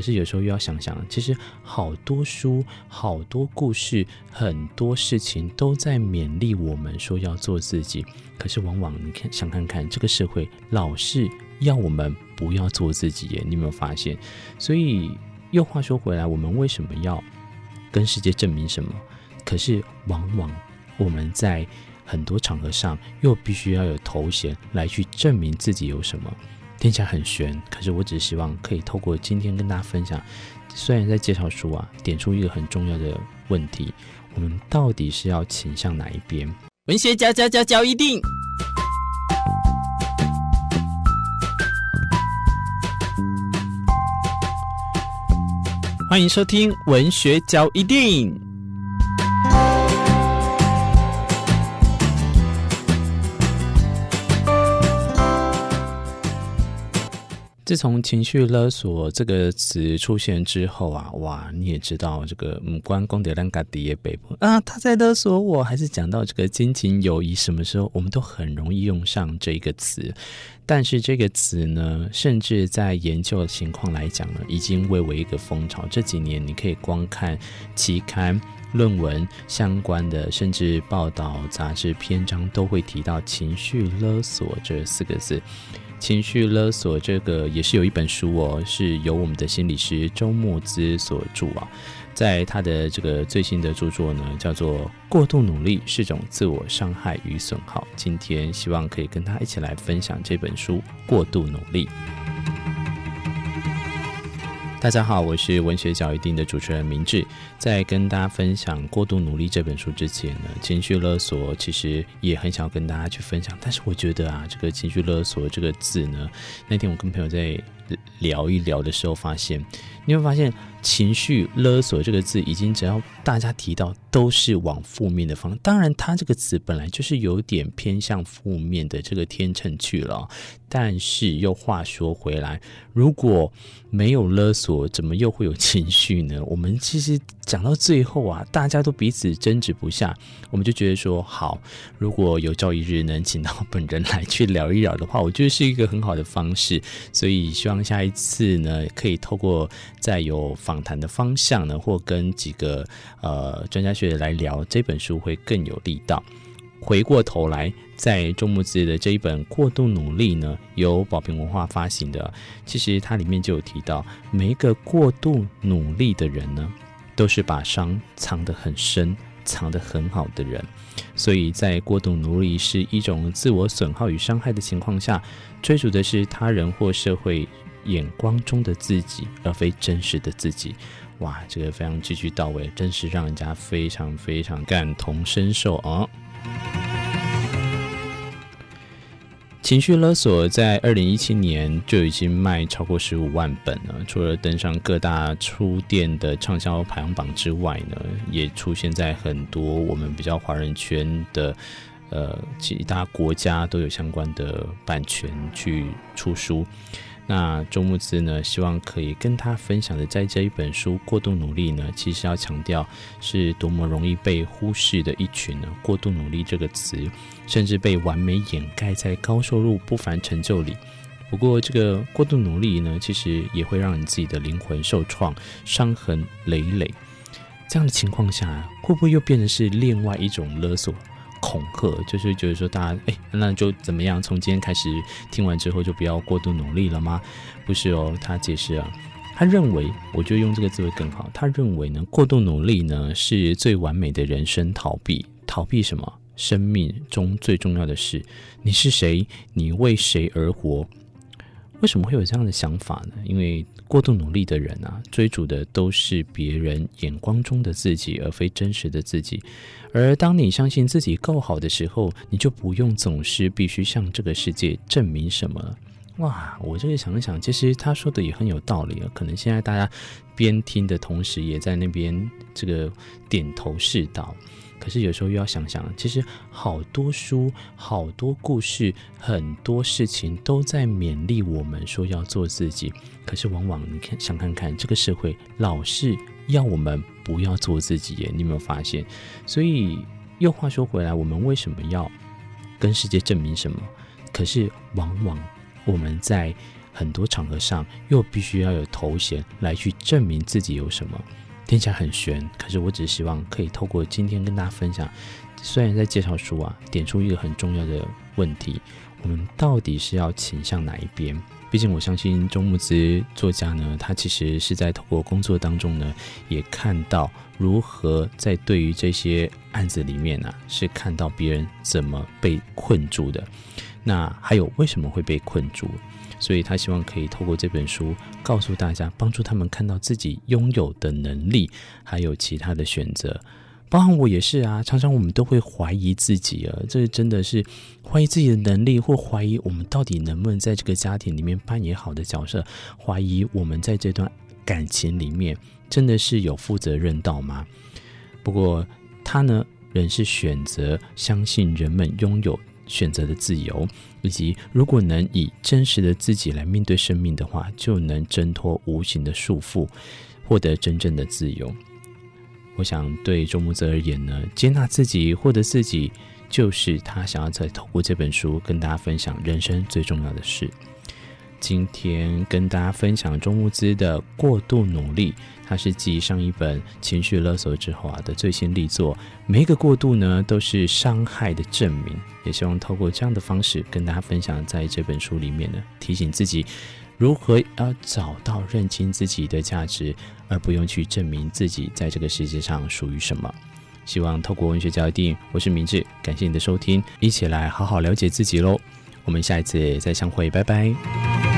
可是有时候又要想想，其实好多书、好多故事、很多事情都在勉励我们说要做自己。可是往往你看，想看看这个社会老是要我们不要做自己耶，你有没有发现？所以又话说回来，我们为什么要跟世界证明什么？可是往往我们在很多场合上又必须要有头衔来去证明自己有什么。听起来很悬，可是我只是希望可以透过今天跟大家分享。虽然在介绍书啊，点出一个很重要的问题：我们到底是要倾向哪一边？文学家家家教一定，欢迎收听文学教一定。自从“情绪勒索”这个词出现之后啊，哇，你也知道这个“母关公的兰嘎迪耶北部啊，他在勒索我，还是讲到这个亲情友谊，什么时候我们都很容易用上这个词。但是这个词呢，甚至在研究的情况来讲呢，已经蔚为一个风潮。这几年，你可以光看期刊、论文相关的，甚至报道、杂志篇章，都会提到“情绪勒索”这四个字。情绪勒索，这个也是有一本书哦，是由我们的心理师周慕姿所著啊，在他的这个最新的著作呢，叫做《过度努力是种自我伤害与损耗》。今天希望可以跟他一起来分享这本书《过度努力》。大家好，我是文学角一定的主持人明志。在跟大家分享《过度努力》这本书之前呢，情绪勒索其实也很想跟大家去分享。但是我觉得啊，这个情绪勒索这个字呢，那天我跟朋友在聊一聊的时候，发现你会发现。情绪勒索这个字，已经只要大家提到，都是往负面的方。当然，它这个词本来就是有点偏向负面的这个天秤去了。但是又话说回来，如果没有勒索，怎么又会有情绪呢？我们其实讲到最后啊，大家都彼此争执不下，我们就觉得说，好，如果有朝一日能请到本人来去聊一聊的话，我觉得是一个很好的方式。所以希望下一次呢，可以透过再有。访谈的方向呢，或跟几个呃专家学者来聊这本书会更有力道。回过头来，在周木子的这一本《过度努力》呢，由宝瓶文化发行的，其实它里面就有提到，每一个过度努力的人呢，都是把伤藏得很深、藏得很好的人。所以在过度努力是一种自我损耗与伤害的情况下，追逐的是他人或社会。眼光中的自己，而非真实的自己。哇，这个非常句句到位，真是让人家非常非常感同身受啊！情绪勒索在二零一七年就已经卖超过十五万本了，除了登上各大书店的畅销排行榜之外呢，也出现在很多我们比较华人圈的呃其他国家都有相关的版权去出书。那周慕姿呢，希望可以跟他分享的，在这一本书《过度努力》呢，其实要强调是多么容易被忽视的一群呢。过度努力这个词，甚至被完美掩盖在高收入不凡成就里。不过，这个过度努力呢，其实也会让你自己的灵魂受创，伤痕累累。这样的情况下，会不会又变成是另外一种勒索？恐吓就是觉得说大家哎，那就怎么样？从今天开始听完之后就不要过度努力了吗？不是哦，他解释啊，他认为，我就用这个字会更好。他认为呢，过度努力呢是最完美的人生逃避，逃避什么？生命中最重要的事。你是谁？你为谁而活？为什么会有这样的想法呢？因为过度努力的人啊，追逐的都是别人眼光中的自己，而非真实的自己。而当你相信自己够好的时候，你就不用总是必须向这个世界证明什么。哇，我这个想一想，其实他说的也很有道理啊。可能现在大家边听的同时，也在那边这个点头是道。可是有时候又要想想，其实好多书、好多故事、很多事情都在勉励我们说要做自己。可是往往你看，想看看这个社会老是要我们不要做自己耶，你有没有发现？所以又话说回来，我们为什么要跟世界证明什么？可是往往我们在很多场合上又必须要有头衔来去证明自己有什么，听起来很玄。可是我只是希望可以透过今天跟大家分享，虽然在介绍书啊，点出一个很重要的问题：我们到底是要倾向哪一边？毕竟我相信周木子作家呢，他其实是在透过工作当中呢，也看到如何在对于这些案子里面呢、是看到别人怎么被困住的，那还有为什么会被困住，所以他希望可以透过这本书告诉大家，帮助他们看到自己拥有的能力，还有其他的选择。包含我也是啊，常常我们都会怀疑自己啊，这真的是怀疑自己的能力，或怀疑我们到底能不能在这个家庭里面扮演好的角色，怀疑我们在这段感情里面真的是有负责任到吗？不过他呢，仍是选择相信人们拥有选择的自由，以及如果能以真实的自己来面对生命的话，就能挣脱无形的束缚，获得真正的自由。我想对周木泽而言呢，接纳自己，获得自己，就是他想要在透过这本书跟大家分享人生最重要的事。今天跟大家分享周慕姿的《过度努力》，它是继上一本《情绪勒索》之后啊的最新力作。每一个过度呢，都是伤害的证明。也希望透过这样的方式跟大家分享，在这本书里面呢，提醒自己。如何要找到认清自己的价值，而不用去证明自己在这个世界上属于什么？希望透过文学交定，我是明智，感谢你的收听，一起来好好了解自己喽。我们下一次再相会，拜拜。